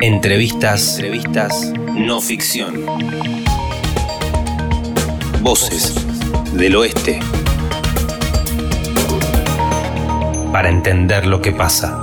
Entrevistas, entrevistas no ficción. Voces del oeste. Para entender lo que pasa.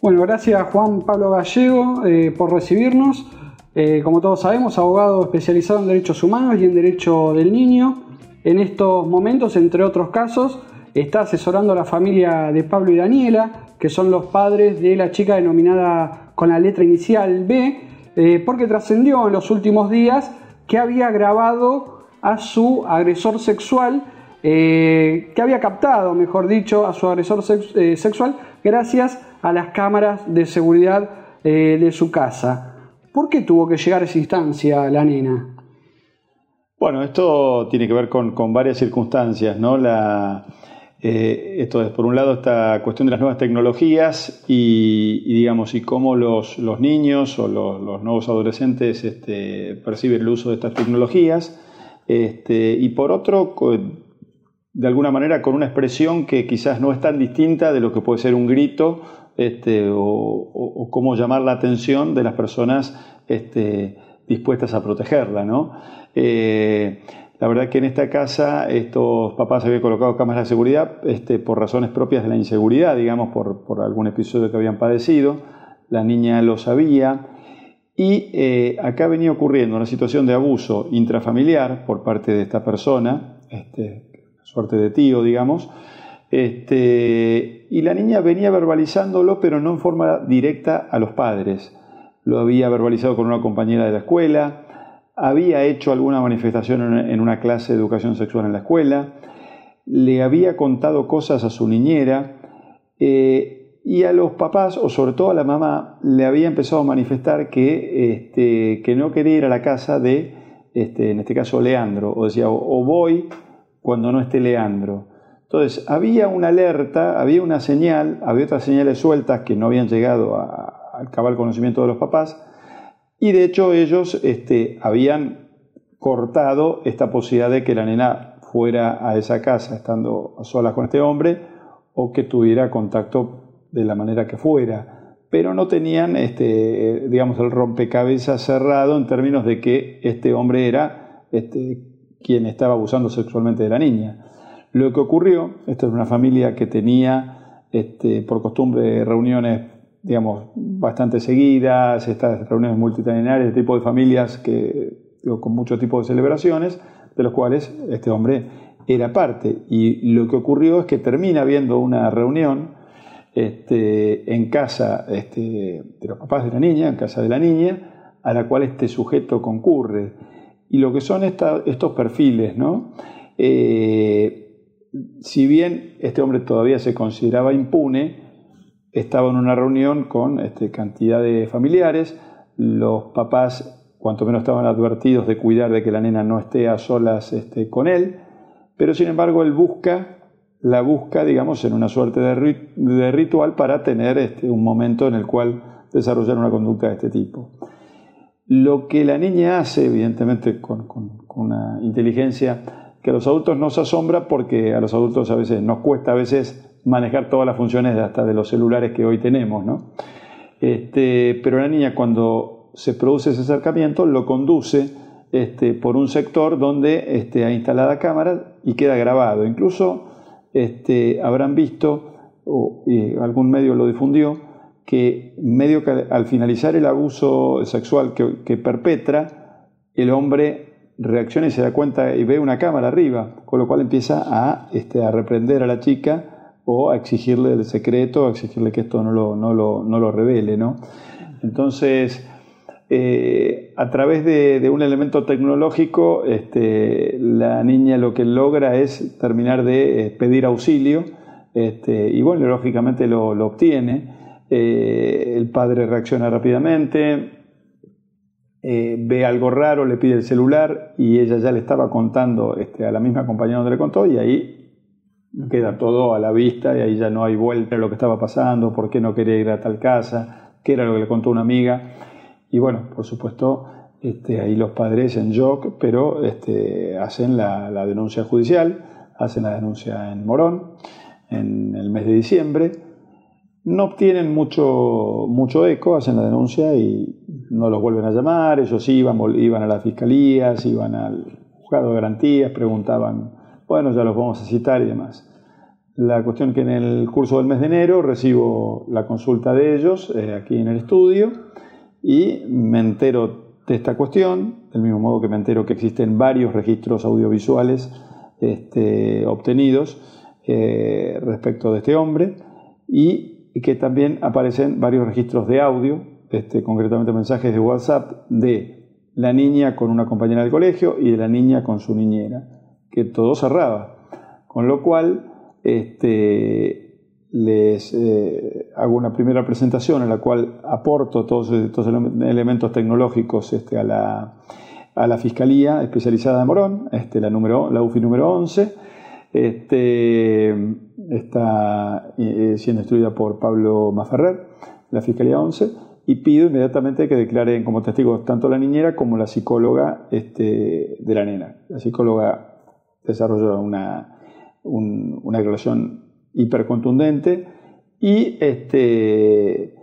Bueno, gracias Juan Pablo Gallego eh, por recibirnos. Eh, como todos sabemos, abogado especializado en derechos humanos y en derecho del niño. En estos momentos, entre otros casos, está asesorando a la familia de Pablo y Daniela, que son los padres de la chica denominada con la letra inicial B, eh, porque trascendió en los últimos días que había grabado a su agresor sexual, que había captado, mejor dicho, a su agresor sexual gracias a las cámaras de seguridad eh, de su casa. ¿Por qué tuvo que llegar a esa instancia la nena? Bueno, esto tiene que ver con, varias circunstancias, ¿no? La, eh, esto es, por un lado, esta cuestión de las nuevas tecnologías y, digamos, y cómo los, niños o los, nuevos adolescentes este, perciben el uso de estas tecnologías. Este, y por otro, de alguna manera con una expresión que quizás no es tan distinta de lo que puede ser un grito este, o, cómo llamar la atención de las personas dispuestas a protegerla. ¿no? Eh, la verdad que en esta casa estos papás habían colocado cámaras de seguridad este, por razones propias de la inseguridad, digamos, por, algún episodio que habían padecido. La niña lo sabía. Y eh, acá venía ocurriendo una situación de abuso intrafamiliar por parte de esta persona, este, suerte de tío, digamos, este, y la niña venía verbalizándolo, pero no en forma directa a los padres. Lo había verbalizado con una compañera de la escuela, había hecho alguna manifestación en una clase de educación sexual en la escuela, le había contado cosas a su niñera eh, y a los papás, o sobre todo a la mamá, le había empezado a manifestar que, este, que no quería ir a la casa de, este, en este caso, Leandro, o decía, o voy cuando no esté Leandro. Entonces, había una alerta, había una señal, había otras señales sueltas que no habían llegado al cabal conocimiento de los papás, y de hecho ellos este, habían cortado esta posibilidad de que la nena fuera a esa casa estando a solas con este hombre o que tuviera contacto de la manera que fuera, pero no tenían, este, digamos, el rompecabezas cerrado en términos de que este hombre era este, quien estaba abusando sexualmente de la niña. Lo que ocurrió, esta es una familia que tenía este, por costumbre reuniones, digamos, bastante seguidas, estas reuniones multitudinarias, este tipo de familias que, con muchos tipos de celebraciones, de los cuales este hombre era parte. Y lo que ocurrió es que termina habiendo una reunión este, en casa este, de los papás de la niña, en casa de la niña, a la cual este sujeto concurre. Y lo que son estos perfiles, ¿no? Eh, si bien este hombre todavía se consideraba impune, estaba en una reunión con este, cantidad de familiares, los papás cuanto menos estaban advertidos de cuidar de que la nena no esté a solas este, con él, pero sin embargo él busca, la busca, digamos, en una suerte de, ritual para tener este, un momento en el cual desarrollar una conducta de este tipo. Lo que la niña hace, evidentemente con una inteligencia que a los adultos nos asombra porque a los adultos a veces nos cuesta a veces manejar todas las funciones hasta de los celulares que hoy tenemos, ¿no? Este, pero la niña cuando se produce ese acercamiento lo conduce este, por un sector donde este, instalada cámara y queda grabado. Incluso este, habrán visto, o algún medio lo difundió, que medio al finalizar el abuso sexual que, perpetra, el hombre reacciona y se da cuenta y ve una cámara arriba, con lo cual empieza a reprender a la chica o a exigirle el secreto, a exigirle que esto no lo, no lo, no lo revele. ¿no? Entonces, eh, a través de, un elemento tecnológico, este, la niña lo que logra es terminar de eh, pedir auxilio este, y bueno, lógicamente lo, obtiene. Eh, el padre reacciona rápidamente, ve algo raro, le pide el celular y ella ya le estaba contando este, a la misma compañera donde le contó y ahí queda todo a la vista y ahí ya no hay vuelta a lo que estaba pasando, por qué no quería ir a tal casa, qué era lo que le contó una amiga. Y bueno, por supuesto, este, ahí los padres en shock, pero este, hacen la, denuncia judicial hacen la denuncia en Morón en el mes de diciembre. No obtienen mucho, mucho eco, hacen la denuncia y no los vuelven a llamar. Ellos iban, iban a las fiscalías, iban al juzgado de garantías, preguntaban, bueno, ya los vamos a citar y demás. La cuestión que en el curso del mes de enero recibo la consulta de ellos eh, aquí en el estudio y me entero de esta cuestión, del mismo modo que me entero que existen varios registros audiovisuales este, obtenidos eh, respecto de este hombre y que también aparecen varios registros de audio, este, concretamente mensajes de WhatsApp de la niña con una compañera del colegio y de la niña con su niñera, que todo cerraba. Con lo cual, este, les eh, hago una primera presentación en la cual aporto todos estos elementos tecnológicos este, a, la, a, la, Fiscalía Especializada de Morón, este, la, número, la UFI número 11. Este, está eh, siendo estudiada por Pablo Maferrer, la Fiscalía 11, y pido inmediatamente que declaren como testigos tanto la niñera como la psicóloga este, de la nena. La psicóloga desarrolló una, una declaración hipercontundente y este,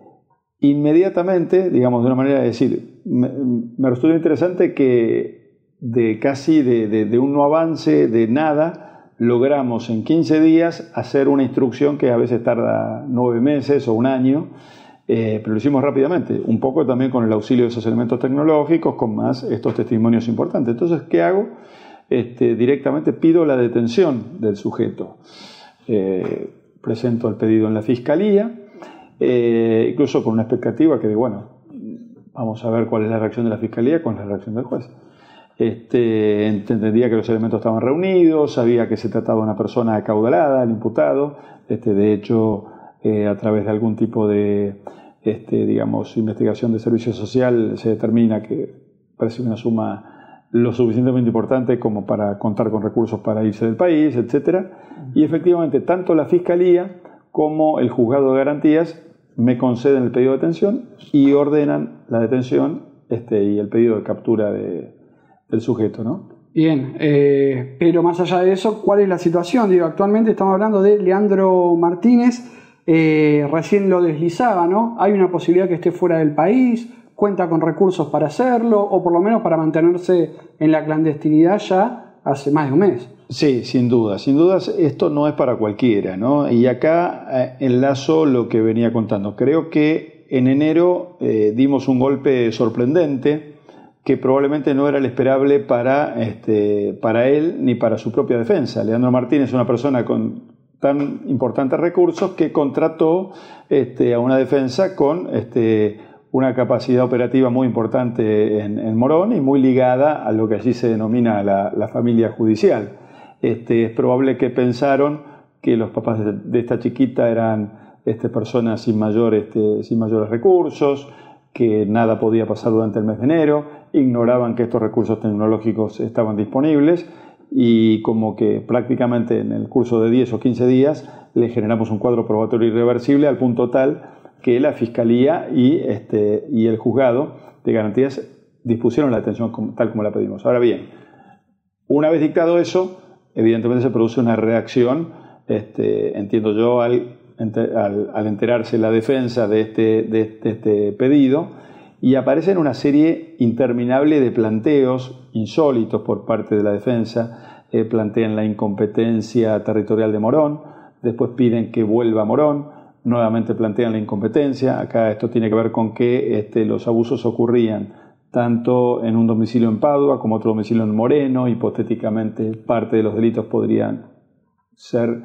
inmediatamente, digamos de una manera de decir, me, me resulta interesante que de casi de, de, un no avance, de nada, logramos en 15 días hacer una instrucción que a veces tarda nueve meses o un año, eh, pero lo hicimos rápidamente, un poco también con el auxilio de esos elementos tecnológicos, con más estos testimonios importantes. Entonces, ¿qué hago? Este, directamente pido la detención del sujeto. Eh, presento el pedido en la fiscalía, eh, incluso con una expectativa que de, bueno, vamos a ver cuál es la reacción de la fiscalía con la reacción del juez. Este, entendía que los elementos estaban reunidos, sabía que se trataba de una persona acaudalada, el imputado. Este, de hecho, eh, a través de algún tipo de, este, digamos, investigación de servicio social se determina que parece una suma lo suficientemente importante como para contar con recursos para irse del país, etc. Y efectivamente, tanto la Fiscalía como el Juzgado de Garantías me conceden el pedido de detención y ordenan la detención este, y el pedido de captura de, del sujeto, ¿no? Bien, eh, pero más allá de eso, ¿cuál es la situación? Digo, actualmente estamos hablando de Leandro Martínez, eh, recién lo deslizaba, ¿no? Hay una posibilidad que esté fuera del país, cuenta con recursos para hacerlo, o por lo menos para mantenerse en la clandestinidad ya hace más de un mes. Sí, sin duda, sin dudas esto no es para cualquiera, ¿no? Y acá eh, enlazo lo que venía contando. Creo que en enero dimos un golpe sorprendente que probablemente no era el esperable para, este, para él ni para su propia defensa. Leandro Martínez es una persona con tan importantes recursos que contrató este, a una defensa con este, una capacidad operativa muy importante en, Morón y muy ligada a lo que allí se denomina la, familia judicial. Este, es probable que pensaron que los papás de, esta chiquita eran este, personas sin, este, sin mayores recursos, que nada podía pasar durante el mes de enero, ignoraban que estos recursos tecnológicos estaban disponibles y como que prácticamente en el curso de 10 o 15 días le generamos un cuadro probatorio irreversible al punto tal que la Fiscalía y, este, y el juzgado de garantías dispusieron la detención tal como la pedimos. Ahora bien, una vez dictado eso, evidentemente se produce una reacción, este, entiendo yo, al al, enterarse la defensa de este, de este, este pedido y aparecen una serie interminable de planteos insólitos por parte de la defensa. Eh, plantean la incompetencia territorial de Morón, después piden que vuelva Morón, nuevamente plantean la incompetencia. Acá esto tiene que ver con que este, los abusos ocurrían tanto en un domicilio en Padua como otro domicilio en Moreno. Hipotéticamente, parte de los delitos podrían ser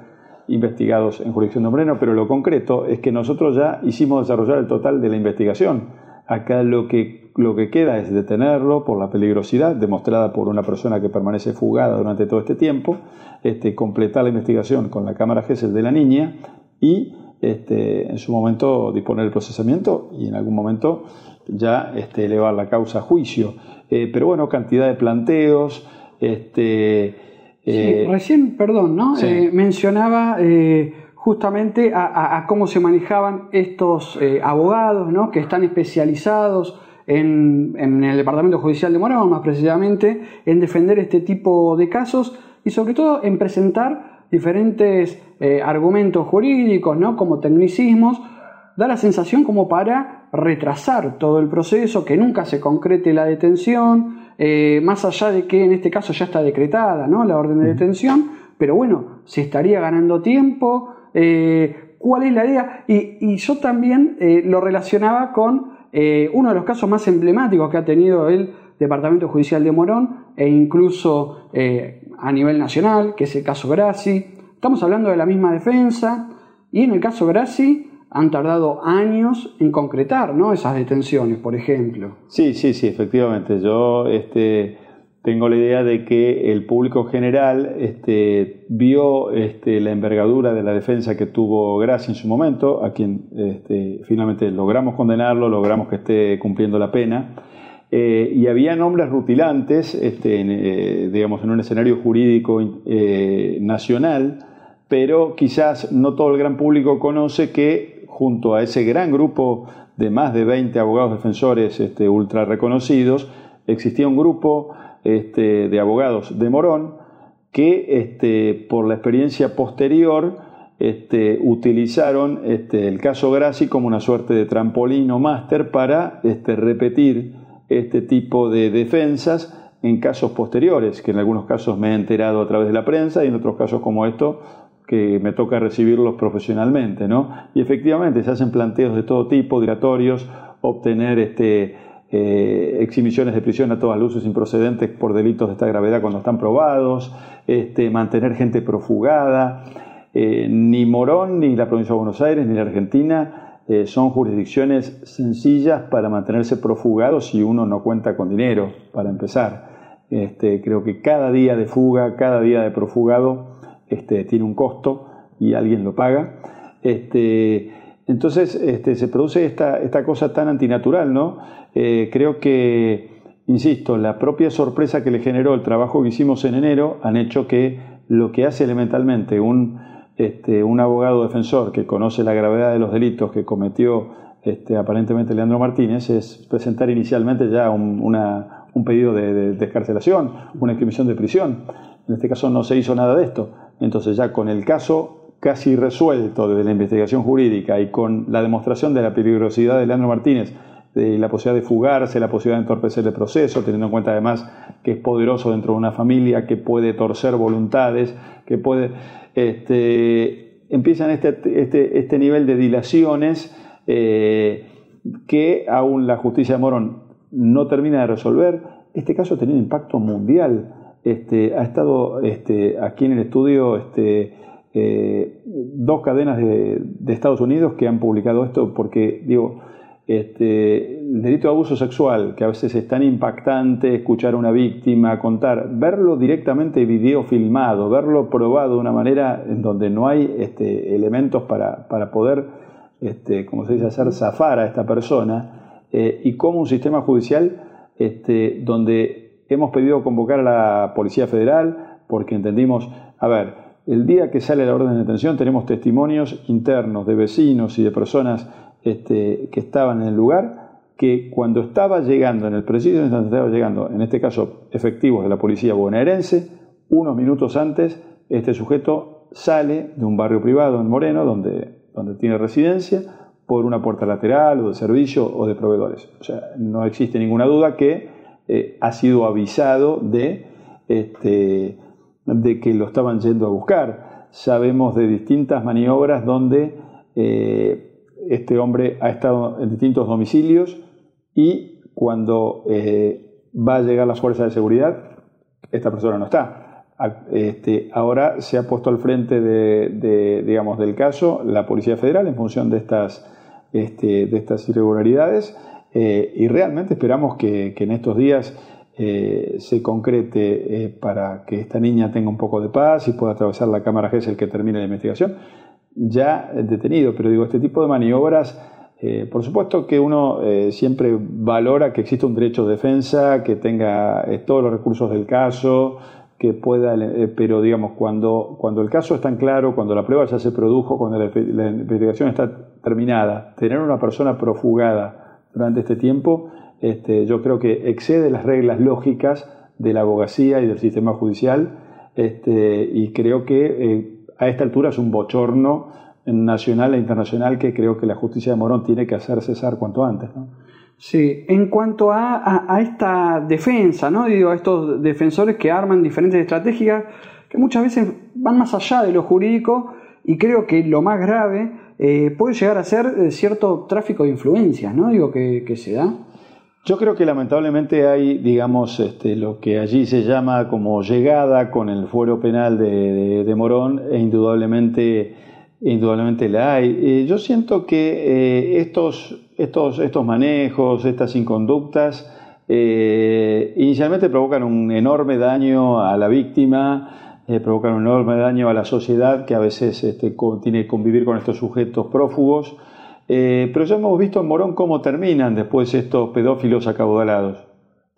investigados en jurisdicción de Moreno, pero lo concreto es que nosotros ya hicimos desarrollar el total de la investigación. Acá lo que, lo que queda es detenerlo por la peligrosidad demostrada por una persona que permanece fugada durante todo este tiempo, este, completar la investigación con la cámara GESEL de la niña y este, en su momento disponer el procesamiento y en algún momento ya este, elevar la causa a juicio. Eh, pero bueno, cantidad de planteos, este, eh, recién, perdón, ¿no? Eh, mencionaba justamente a, cómo se manejaban estos abogados, ¿no? Que están especializados en, el Departamento Judicial de Morón, más precisamente, en defender este tipo de casos y sobre todo en presentar diferentes eh, argumentos jurídicos, ¿no? como tecnicismos, da la sensación como para retrasar todo el proceso, que nunca se concrete la detención, eh, más allá de que en este caso ya está decretada ¿no? la orden de detención, pero bueno, se estaría ganando tiempo, eh, cuál es la idea, y, yo también lo relacionaba con uno de los casos más emblemáticos que ha tenido el Departamento Judicial de Morón e incluso a nivel nacional, que es el caso Grassi. Estamos hablando de la misma defensa y en el caso Grassi han tardado años en concretar ¿no? esas detenciones, por ejemplo. Sí, sí, sí, efectivamente. Yo este, tengo la idea de que el público general este, vio este, la envergadura de la defensa que tuvo Grassi en su momento, a quien este, finalmente logramos condenarlo, logramos que esté cumpliendo la pena. Eh, y había nombres rutilantes, este, en, eh, digamos, en un escenario jurídico eh, nacional, pero quizás no todo el gran público conoce que junto a ese gran grupo de más de 20 abogados defensores este, ultra reconocidos, existía un grupo este, de abogados de Morón que por la experiencia posterior utilizaron el caso Grassi como una suerte de trampolín o máster para repetir este tipo de defensas en casos posteriores, que en algunos casos me he enterado a través de la prensa y en otros casos como esto que me toca recibirlos profesionalmente, ¿no? Y efectivamente se hacen planteos de todo tipo, dilatorios, obtener este, eh, exhibiciones de prisión a todas luces improcedentes por delitos de esta gravedad cuando están probados, este, mantener gente profugada. Eh, ni Morón, ni la provincia de Buenos Aires, ni la Argentina eh, son jurisdicciones sencillas para mantenerse profugado si uno no cuenta con dinero, para empezar. Este, creo que cada día de fuga, cada día de profugado este, tiene un costo y alguien lo paga. Este, entonces este, se produce esta, esta, cosa tan antinatural, ¿no? Eh, creo que, insisto, la propia sorpresa que le generó el trabajo que hicimos en enero han hecho que lo que hace elementalmente un este, un abogado defensor que conoce la gravedad de los delitos que cometió este, aparentemente Leandro Martínez es presentar inicialmente ya un, pedido de, descarcelación, una inscripción de prisión. En este caso no se hizo nada de esto. Entonces ya con el caso casi resuelto desde la investigación jurídica y con la demostración de la peligrosidad de Leandro Martínez, de la posibilidad de fugarse, la posibilidad de entorpecer el proceso, teniendo en cuenta además que es poderoso dentro de una familia, que puede torcer voluntades, que puede este, empiezan este, este, este, nivel de dilaciones eh, que aún la justicia de Morón no termina de resolver. Este caso ha tenido impacto mundial. Este, ha estado este, aquí en el estudio este, eh, dos cadenas de, de, Estados Unidos que han publicado esto porque, digo, este, el delito de abuso sexual, que a veces es tan impactante escuchar a una víctima contar, verlo directamente video filmado, verlo probado de una manera en donde no hay este, elementos para, poder, este, como se dice, hacer zafar a esta persona, eh, y como un sistema judicial este, donde hemos pedido convocar a la Policía Federal porque entendimos, a ver, el día que sale la orden de detención tenemos testimonios internos de vecinos y de personas este, que estaban en el lugar, que cuando estaba llegando, en el presidio donde estaba llegando, en este caso efectivos de la policía bonaerense, unos minutos antes, este sujeto sale de un barrio privado en Moreno, donde, donde tiene residencia, por una puerta lateral o de servicio o de proveedores. O sea, no existe ninguna duda que eh, ha sido avisado de, este, de que lo estaban yendo a buscar. Sabemos de distintas maniobras donde eh, este hombre ha estado en distintos domicilios y cuando eh, va a llegar las fuerzas de seguridad, esta persona no está. Este, ahora se ha puesto al frente de, digamos, del caso la Policía Federal en función de estas, este, de estas irregularidades eh, y realmente esperamos que, en estos días eh, se concrete para que esta niña tenga un poco de paz y pueda atravesar la cámara GESEL que termine la investigación ya detenido. Pero digo, este tipo de maniobras, eh, por supuesto que uno eh, siempre valora que exista un derecho de defensa, que tenga eh, todos los recursos del caso, que pueda, pero digamos, cuando, cuando el caso es tan claro, cuando la prueba ya se produjo, cuando la, investigación está terminada, tener una persona profugada durante este tiempo, este, yo creo que excede las reglas lógicas de la abogacía y del sistema judicial este, y creo que eh, a esta altura es un bochorno nacional e internacional que creo que la justicia de Morón tiene que hacer cesar cuanto antes. Sí, en cuanto a, a, esta defensa, ¿no? Digo, a estos defensores que arman diferentes estrategias que muchas veces van más allá de lo jurídico y creo que lo más grave eh, puede llegar a ser eh, cierto tráfico de influencias, ¿no? Digo, que, que, se da. Yo creo que lamentablemente hay, digamos, este, lo que allí se llama como llegada con el fuero penal de, de, Morón, e indudablemente, indudablemente la hay. Eh, yo siento que estos, estos, estos manejos, estas inconductas, inicialmente provocan un enorme daño a la víctima, eh, provocan un enorme daño a la sociedad que a veces este, tiene que convivir con estos sujetos prófugos. Eh, pero ya hemos visto en Morón cómo terminan después estos pedófilos acaudalados.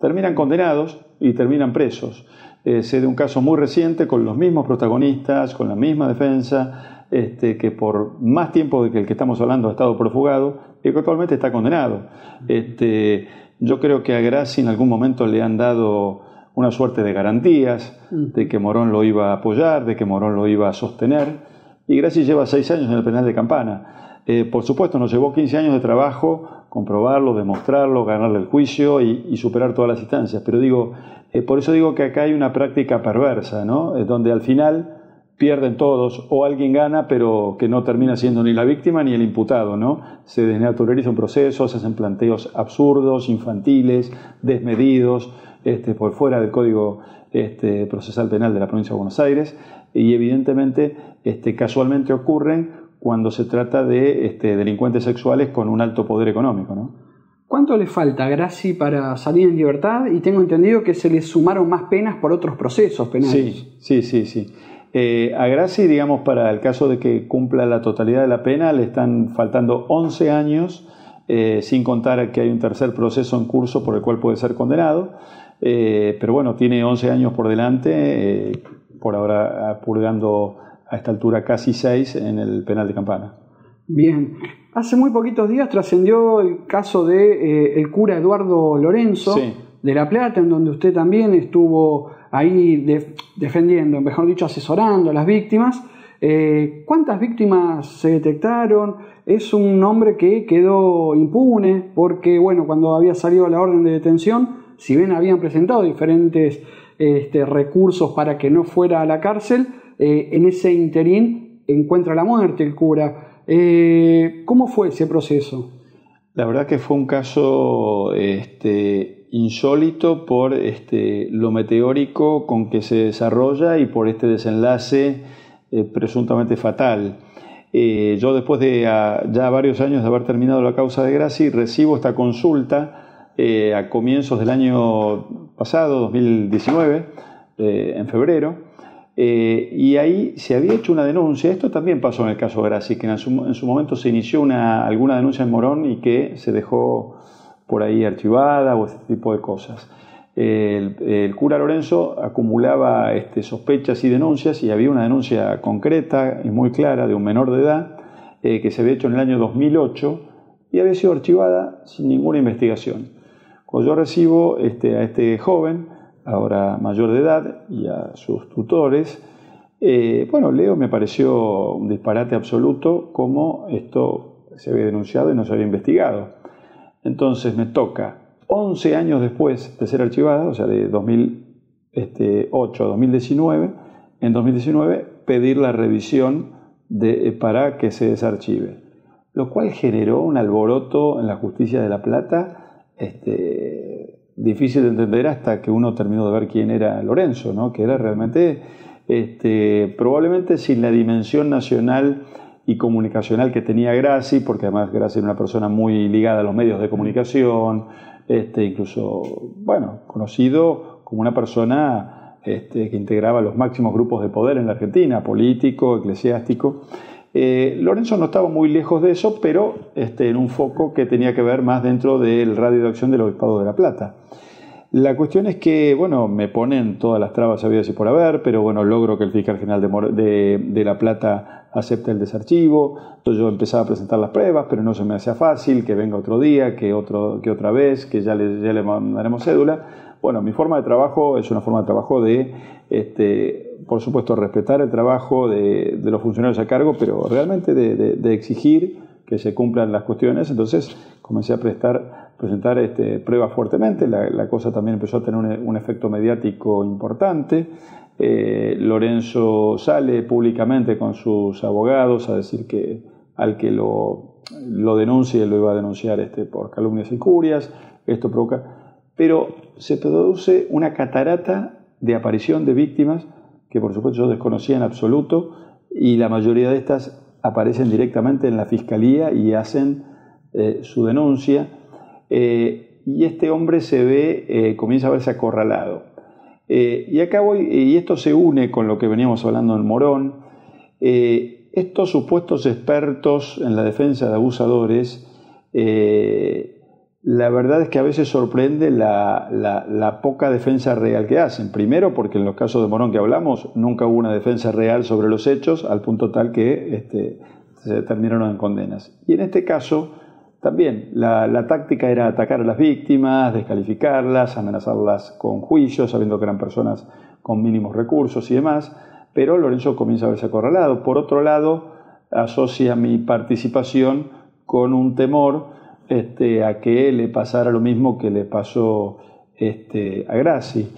Terminan condenados y terminan presos. Eh, sé de un caso muy reciente con los mismos protagonistas, con la misma defensa, este, que por más tiempo de que el que estamos hablando ha estado profugado y que actualmente está condenado. Este, yo creo que a Graci en algún momento le han dado una suerte de garantías mm. de que Morón lo iba a apoyar, de que Morón lo iba a sostener. Y Graci lleva seis años en el penal de Campana. Eh, por supuesto, nos llevó 15 años de trabajo comprobarlo, demostrarlo, ganarle el juicio y, superar todas las instancias. Pero digo, eh, por eso digo que acá hay una práctica perversa, ¿no? donde al final pierden todos o alguien gana pero que no termina siendo ni la víctima ni el imputado, ¿no? Se desnaturaliza un proceso, se hacen planteos absurdos, infantiles, desmedidos, este, por fuera del Código este, Procesal Penal de la Provincia de Buenos Aires y evidentemente este, casualmente ocurren cuando se trata de este, delincuentes sexuales con un alto poder económico. ¿no? ¿Cuánto le falta a Graci para salir en libertad? Y tengo entendido que se le sumaron más penas por otros procesos penales. Sí, sí, sí. sí. Eh, a Graci, digamos, para el caso de que cumpla la totalidad de la pena, le están faltando 11 años, eh, sin contar que hay un tercer proceso en curso por el cual puede ser condenado. Eh, pero bueno, tiene 11 años por delante, eh, por ahora purgando a esta altura casi 6 en el penal de Campana. Bien, hace muy poquitos días trascendió el caso de eh, el cura Eduardo Lorenzo de La Plata, en donde usted también estuvo ahí defendiendo, mejor dicho, asesorando a las víctimas. ¿Cuántas víctimas se detectaron? Es un hombre que quedó impune porque, bueno, cuando había salido la orden de detención, si bien habían presentado diferentes este, recursos para que no fuera a la cárcel, eh, en ese interín encuentra la muerte el cura. Eh, ¿Cómo fue ese proceso? La verdad que fue un caso este, insólito por este, lo meteórico con que se desarrolla y por este desenlace eh, presuntamente fatal. yo después de ya varios años de haber terminado la causa de Graci recibo esta consulta eh, a comienzos del año pasado, 2019, eh, en febrero, eh, y ahí se había hecho una denuncia, esto también pasó en el caso Graci, que en su, momento se inició una, alguna denuncia en Morón y que se dejó por ahí archivada o este tipo de cosas. El, cura Lorenzo acumulaba este, sospechas y denuncias y había una denuncia concreta y muy clara de un menor de edad que se había hecho en el año 2008 y había sido archivada sin ninguna investigación. Cuando yo recibo este, a este joven, ahora mayor de edad, y a sus tutores, eh, bueno, Leo me pareció un disparate absoluto como esto se había denunciado y no se había investigado. Entonces me toca, 11 años después de ser archivada, o sea, de 2008 a 2019, en 2019 pedir la revisión de, para que se desarchive, lo cual generó un alboroto en la justicia de La Plata este, difícil de entender hasta que uno terminó de ver quién era Lorenzo, ¿no? que era realmente, este, probablemente sin la dimensión nacional y comunicacional que tenía Graci, porque además Graci era una persona muy ligada a los medios de comunicación, este, incluso, bueno, conocido como una persona este, que integraba los máximos grupos de poder en la Argentina, político, eclesiástico. Eh, Lorenzo no estaba muy lejos de eso, pero este, en un foco que tenía que ver más dentro del radio de acción del Obispado de La Plata. la cuestión es que, bueno, me ponen todas las trabas habidas y por haber, pero bueno, logro que el fiscal general de, La Plata acepte el desarchivo. Entonces yo empezaba a presentar las pruebas, pero no se me hacía fácil, que venga otro día, que, otro, que otra vez, que ya le, ya le mandaremos cédula. Bueno, mi forma de trabajo es una forma de trabajo de, este, por supuesto, respetar el trabajo de, de los funcionarios a cargo, pero realmente de, exigir que se cumplan las cuestiones. Entonces comencé a prestar, presentar este, pruebas fuertemente. La, cosa también empezó a tener un, efecto mediático importante. Eh, Lorenzo sale públicamente con sus abogados a decir que al que lo, lo denuncie lo iba a denunciar este, por calumnias y curias. Esto provoca. Pero se produce una catarata de aparición de víctimas que por supuesto yo desconocía en absoluto y la mayoría de estas aparecen directamente en la fiscalía y hacen eh, su denuncia. Eh, y este hombre se ve, eh, comienza a verse acorralado. y acá voy, y esto se une con lo que veníamos hablando en Morón. estos supuestos expertos en la defensa de abusadores la verdad es que a veces sorprende la, poca defensa real que hacen. Primero, porque en los casos de Morón que hablamos, nunca hubo una defensa real sobre los hechos, al punto tal que este, se terminaron en condenas. Y en este caso, también la, táctica era atacar a las víctimas, descalificarlas, amenazarlas con juicios, sabiendo que eran personas con mínimos recursos y demás. Pero Lorenzo comienza a verse acorralado. Por otro lado, asocia mi participación con un temor este, a que le pasara lo mismo que le pasó este, a Graci,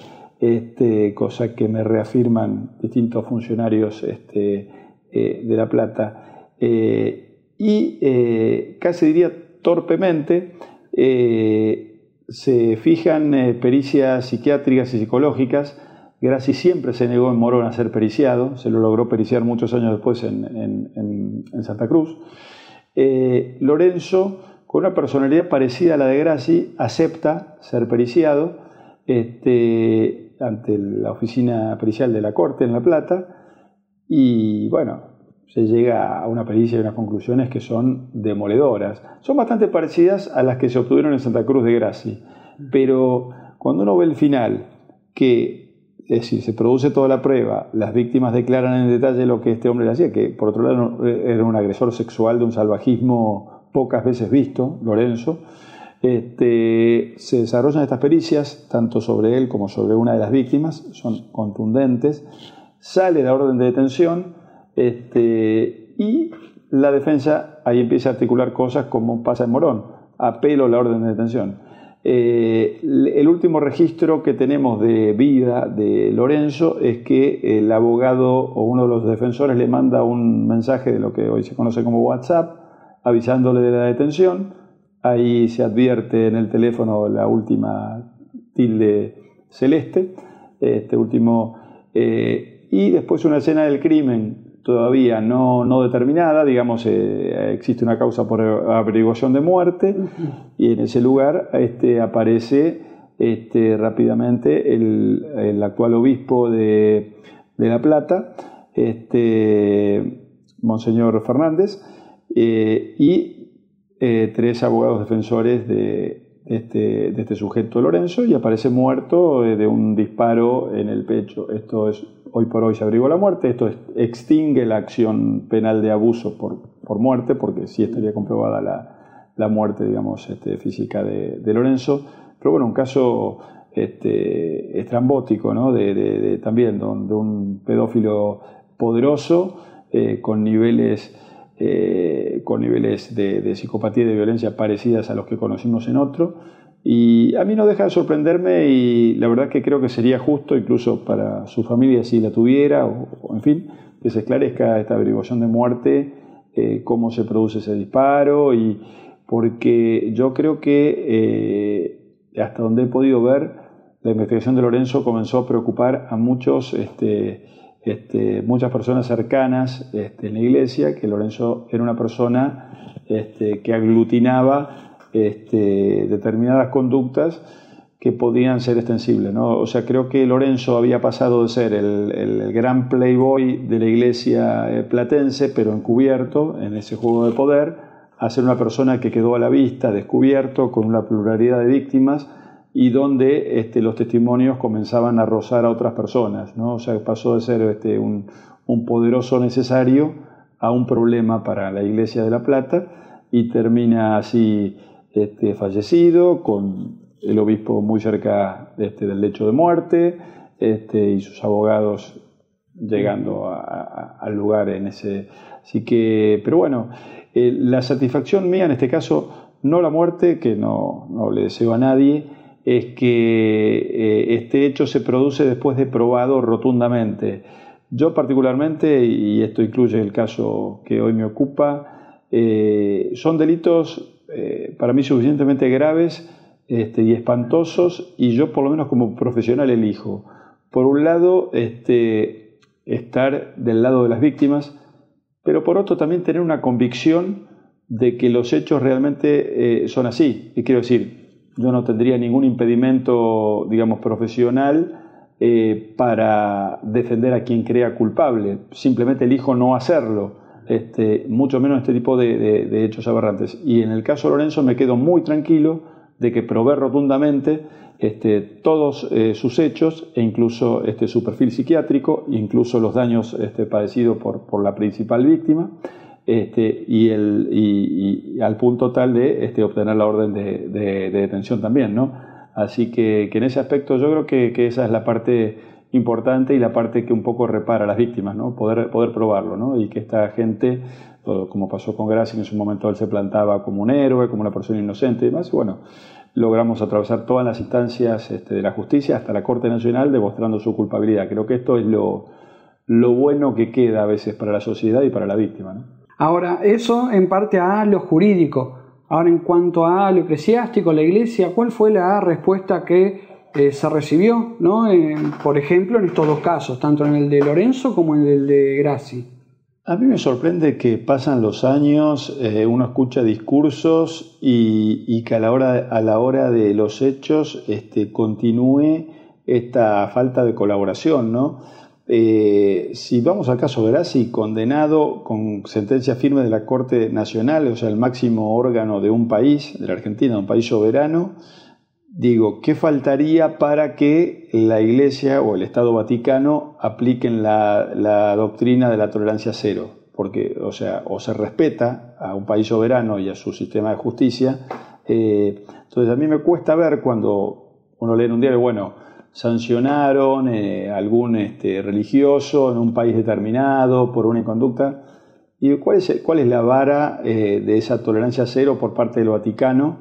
este, cosa que me reafirman distintos funcionarios este, eh, de La Plata. Eh, y eh, casi diría torpemente, se fijan pericias psiquiátricas y psicológicas. Graci siempre se negó en Morón a ser periciado, se lo logró periciar muchos años después en, en Santa Cruz. Lorenzo con una personalidad parecida a la de Graci, acepta ser periciado este, ante la oficina pericial de la Corte en La Plata y bueno, se llega a una pericia y unas conclusiones que son demoledoras. Son bastante parecidas a las que se obtuvieron en Santa Cruz de Graci, pero cuando uno ve el final, que es decir, se produce toda la prueba, las víctimas declaran en detalle lo que este hombre le hacía, que por otro lado era un agresor sexual de un salvajismo pocas veces visto, Lorenzo, este, se desarrollan estas pericias, tanto sobre él como sobre una de las víctimas, son contundentes, sale la orden de detención este, y la defensa ahí empieza a articular cosas como pasa en Morón, apelo a la orden de detención. Eh, el último registro que tenemos de vida de Lorenzo es que el abogado o uno de los defensores le manda un mensaje de lo que hoy se conoce como WhatsApp, avisándole de la detención. Ahí se advierte en el teléfono la última tilde celeste, este último, eh, y después una escena del crimen todavía no, no determinada, digamos, eh, existe una causa por averiguación de muerte, y en ese lugar este, aparece este, rápidamente el, el, actual obispo de, de La Plata, este, Monseñor Fernández, eh, y eh, tres abogados defensores de, este, de, este, sujeto Lorenzo y aparece muerto eh, de un disparo en el pecho. Esto es, hoy por hoy se abrigó la muerte, esto extingue la acción penal de abuso por, por muerte, porque sí estaría comprobada la, la muerte, digamos, este, física de, Lorenzo. Pero bueno, un caso este, estrambótico, ¿no? de, también de un, pedófilo poderoso, con niveles eh, con niveles de, psicopatía y de violencia parecidas a los que conocimos en otro. Y a mí no deja de sorprenderme y la verdad que creo que sería justo, incluso para su familia si la tuviera, o, en fin, que se esclarezca esta averiguación de muerte, eh, cómo se produce ese disparo, y porque yo creo que eh, hasta donde he podido ver, la investigación de Lorenzo comenzó a preocupar a muchos este, este, muchas personas cercanas este, en la iglesia, que Lorenzo era una persona este, que aglutinaba determinadas conductas que podían ser extensibles. O sea, creo que Lorenzo había pasado de ser el, gran playboy de la iglesia eh, platense, pero encubierto en ese juego de poder, a ser una persona que quedó a la vista, descubierto, con una pluralidad de víctimas y donde este, los testimonios comenzaban a rozar a otras personas, ¿no? O sea, pasó de ser este, un, un poderoso necesario a un problema para la Iglesia de La Plata y termina así este, fallecido, con el obispo muy cerca del lecho de muerte este, y sus abogados llegando al lugar en ese... Así que, pero bueno, eh, la satisfacción mía en este caso, no la muerte, que no, no le deseo a nadie, es que eh, este hecho se produce después de probado rotundamente. Yo particularmente, y esto incluye el caso que hoy me ocupa, eh, son delitos para mí suficientemente graves este, y espantosos y yo por lo menos como profesional elijo. Por un lado, este, estar del lado de las víctimas, pero por otro también tener una convicción de que los hechos realmente eh, son así. Y quiero decir, yo no tendría ningún impedimento, digamos, profesional eh, para defender a quien crea culpable. Simplemente elijo no hacerlo. Este, mucho menos este tipo de, de hechos aberrantes. Y en el caso de Lorenzo me quedo muy tranquilo de que probé rotundamente este, todos eh, sus hechos e incluso este, su perfil psiquiátrico, incluso los daños este, padecidos por, por, la principal víctima, este, y, el, y, al punto tal de este, obtener la orden de, de, detención también. ¿no? Así que, que, en ese aspecto yo creo que, esa es la parte importante y la parte que un poco repara a las víctimas, ¿no? poder, probarlo ¿no? y que esta gente como pasó con Graci, en su momento él se plantaba como un héroe, como una persona inocente y demás. Y bueno, logramos atravesar todas las instancias este, de la justicia hasta la Corte Nacional demostrando su culpabilidad. Creo que esto es lo, lo bueno que queda a veces para la sociedad y para la víctima. Ahora, eso en parte a lo jurídico. Ahora, en cuanto a lo eclesiástico, la iglesia, ¿cuál fue la respuesta que eh, se recibió, ¿no? por ejemplo, en estos dos casos, tanto en el de Lorenzo como en el de Graci? A mí me sorprende que pasan los años, eh, uno escucha discursos y, que a la, hora, a la hora de los hechos este, continúe esta falta de colaboración, ¿no? Eh, si vamos al caso Graci, condenado con sentencia firme de la Corte Nacional, o sea, el máximo órgano de un país, de la Argentina, un país soberano, Digo, ¿qué faltaría para que la Iglesia o el Estado Vaticano apliquen la, doctrina de la tolerancia cero? Porque, o sea, o se respeta a un país soberano y a su sistema de justicia. Eh, entonces, a mí me cuesta ver cuando uno lee en un diario, bueno, sancionaron eh, algún este, religioso en un país determinado por una conducta. ¿Y cuál es, cuál es la vara eh, de esa tolerancia cero por parte del Vaticano?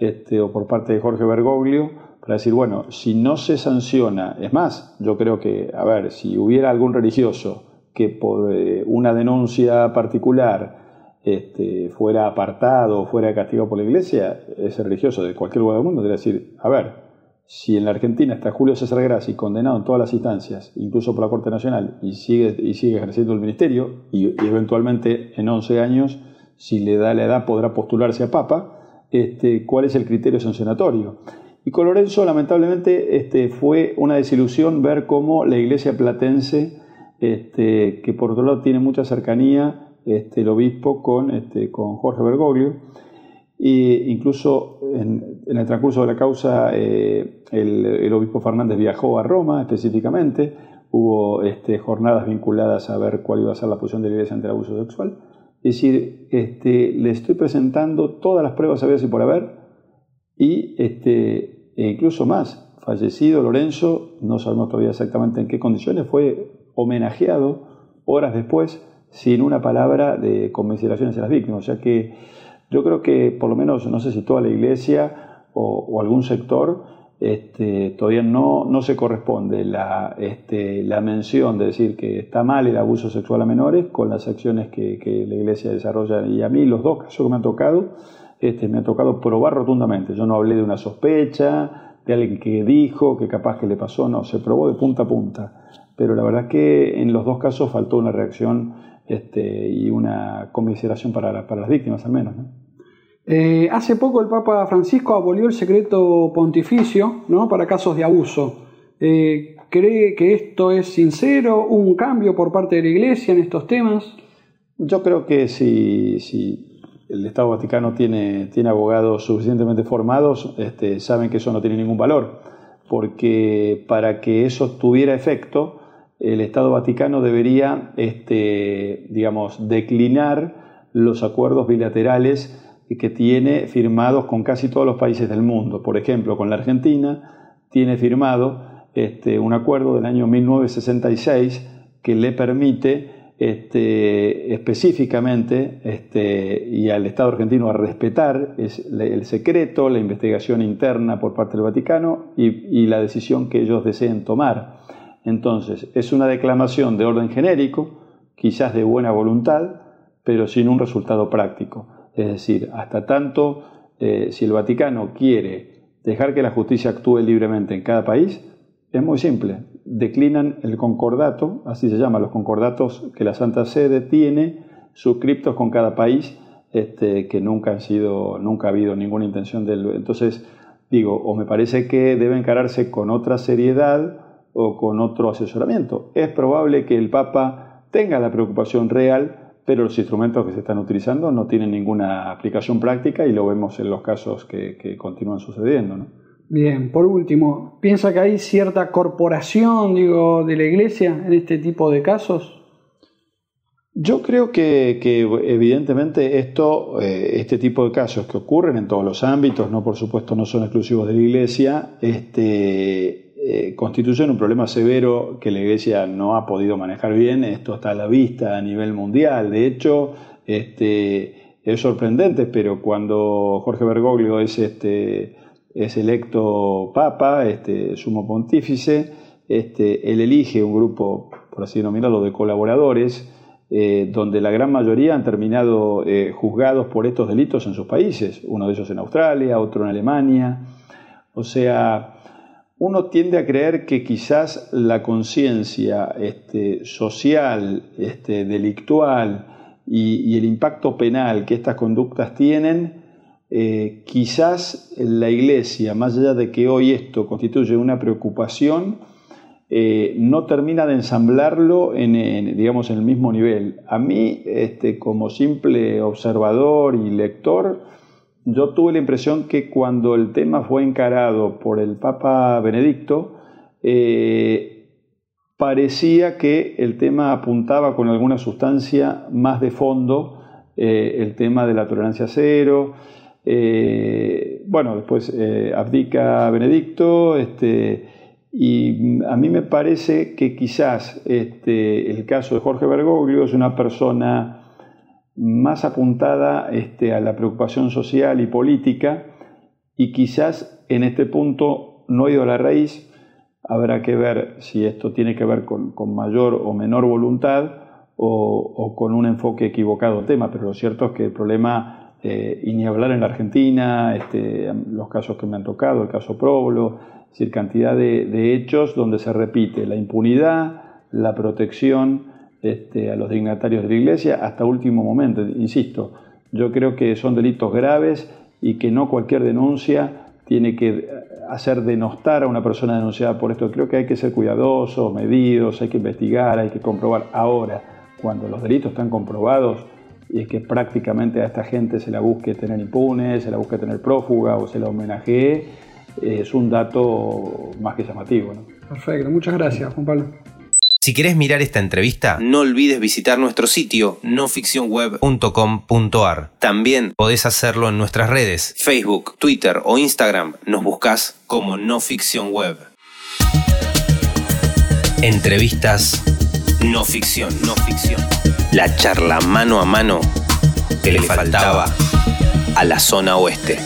este, o por parte de Jorge Bergoglio para decir, bueno, si no se sanciona, es más, yo creo que, a ver, si hubiera algún religioso que por eh, una denuncia particular este, fuera apartado o fuera castigado por la iglesia, ese religioso de cualquier lugar del mundo debería decir, a ver, si en la Argentina está Julio César Grassi condenado en todas las instancias, incluso por la Corte Nacional, y sigue, y sigue ejerciendo el ministerio, y, eventualmente en 11 años, si le da la edad, podrá postularse a Papa, este, cuál es el criterio sancionatorio. Y con Lorenzo, lamentablemente, este, fue una desilusión ver cómo la iglesia platense, este, que por otro lado tiene mucha cercanía, este, el obispo con, este, con Jorge Bergoglio, e incluso en, el transcurso de la causa, eh, el, obispo Fernández viajó a Roma específicamente, hubo este, jornadas vinculadas a ver cuál iba a ser la posición de la iglesia ante el abuso sexual. Es decir, este, le estoy presentando todas las pruebas habidas y por haber y este, e incluso más. Fallecido Lorenzo, no sabemos todavía exactamente en qué condiciones, fue homenajeado horas después sin una palabra de conmiseración hacia las víctimas. O sea que yo creo que por lo menos, no sé si toda la iglesia o algún sector, este, todavía no, no, se corresponde la, este, la, mención de decir que está mal el abuso sexual a menores con las acciones que, que, la Iglesia desarrolla. Y a mí los dos casos que me han tocado, este, me ha tocado probar rotundamente. Yo no hablé de una sospecha, de alguien que dijo, que capaz que le pasó, no, se probó de punta a punta. Pero la verdad que en los dos casos faltó una reacción este, y una conmiseración para, para las víctimas al menos. ¿no? Eh, hace poco el Papa Francisco abolió el secreto pontificio ¿no? para casos de abuso. Eh, ¿Cree que esto es sincero? ¿Un cambio por parte de la Iglesia en estos temas? Yo creo que si, si el Estado Vaticano tiene, tiene abogados suficientemente formados, este, saben que eso no tiene ningún valor, porque para que eso tuviera efecto, el Estado Vaticano debería, este, digamos, declinar los acuerdos bilaterales que tiene firmados con casi todos los países del mundo. Por ejemplo, con la Argentina tiene firmado este, un acuerdo del año 1966 que le permite este, específicamente y al Estado argentino a respetar el secreto, la investigación interna por parte del Vaticano y, la decisión que ellos deseen tomar. Entonces, es una declamación de orden genérico, quizás de buena voluntad, pero sin un resultado práctico. Es decir, hasta tanto, eh, si el Vaticano quiere dejar que la justicia actúe libremente en cada país, es muy simple. Declinan el concordato, así se llama, los concordatos que la Santa Sede tiene suscriptos con cada país, este, que nunca han sido, nunca ha habido ninguna intención de Entonces, digo, o me parece que debe encararse con otra seriedad o con otro asesoramiento. Es probable que el Papa tenga la preocupación real, pero los instrumentos que se están utilizando no tienen ninguna aplicación práctica y lo vemos en los casos que, que continúan sucediendo. ¿no? Bien, por último, ¿piensa que hay cierta corporación, digo, de la Iglesia en este tipo de casos? Yo creo que, evidentemente esto, eh, este tipo de casos que ocurren en todos los ámbitos, no por supuesto no son exclusivos de la Iglesia, este, eh, constituyen un problema severo que la Iglesia no ha podido manejar bien. Esto está a la vista a nivel mundial. De hecho, este, es sorprendente, pero cuando Jorge Bergoglio es este, es electo papa, este, sumo pontífice, este, él elige un grupo, por así denominarlo, de colaboradores, eh, donde la gran mayoría han terminado eh, juzgados por estos delitos en sus países, uno de ellos en Australia, otro en Alemania. O sea, uno tiende a creer que quizás la conciencia este, social, este, delictual y el impacto penal que estas conductas tienen, eh, quizás la Iglesia, más allá de que hoy esto constituye una preocupación, eh, no termina de ensamblarlo en, digamos, en el mismo nivel. A mí, este, como simple observador y lector, yo tuve la impresión que cuando el tema fue encarado por el Papa Benedicto, eh, parecía que el tema apuntaba con alguna sustancia más de fondo, el tema de la tolerancia cero, eh, bueno, después eh, abdica Benedicto, este, y a mí me parece que quizás este, el caso de Jorge Bergoglio es una persona más apuntada este, a la preocupación social y política, y quizás en este punto no ha ido a la raíz. Habrá que ver si esto tiene que ver con, mayor o menor voluntad o, con un enfoque equivocado del tema, pero lo cierto es que el problema eh, y ni hablar en la Argentina, este, los casos que me han tocado, el caso Problo, es cantidad de, hechos donde se repite la impunidad, la protección este, a los dignatarios de la Iglesia hasta último momento. Insisto, yo creo que son delitos graves y que no cualquier denuncia tiene que hacer denostar a una persona denunciada por esto. Creo que hay que ser cuidadosos, medidos, hay que investigar, hay que comprobar. Ahora, cuando los delitos están comprobados, y es que prácticamente a esta gente se la busque tener impune, se la busque tener prófuga o se la homenajee, es un dato más que llamativo. Perfecto, muchas gracias Juan Pablo. Si querés mirar esta entrevista, no olvides visitar nuestro sitio noficcionweb.com.ar. También podés hacerlo en nuestras redes, Facebook, Twitter o Instagram. Nos buscas como No Ficción Web. Entrevistas no ficción, no ficción la charla mano a mano que le faltaba a la zona oeste.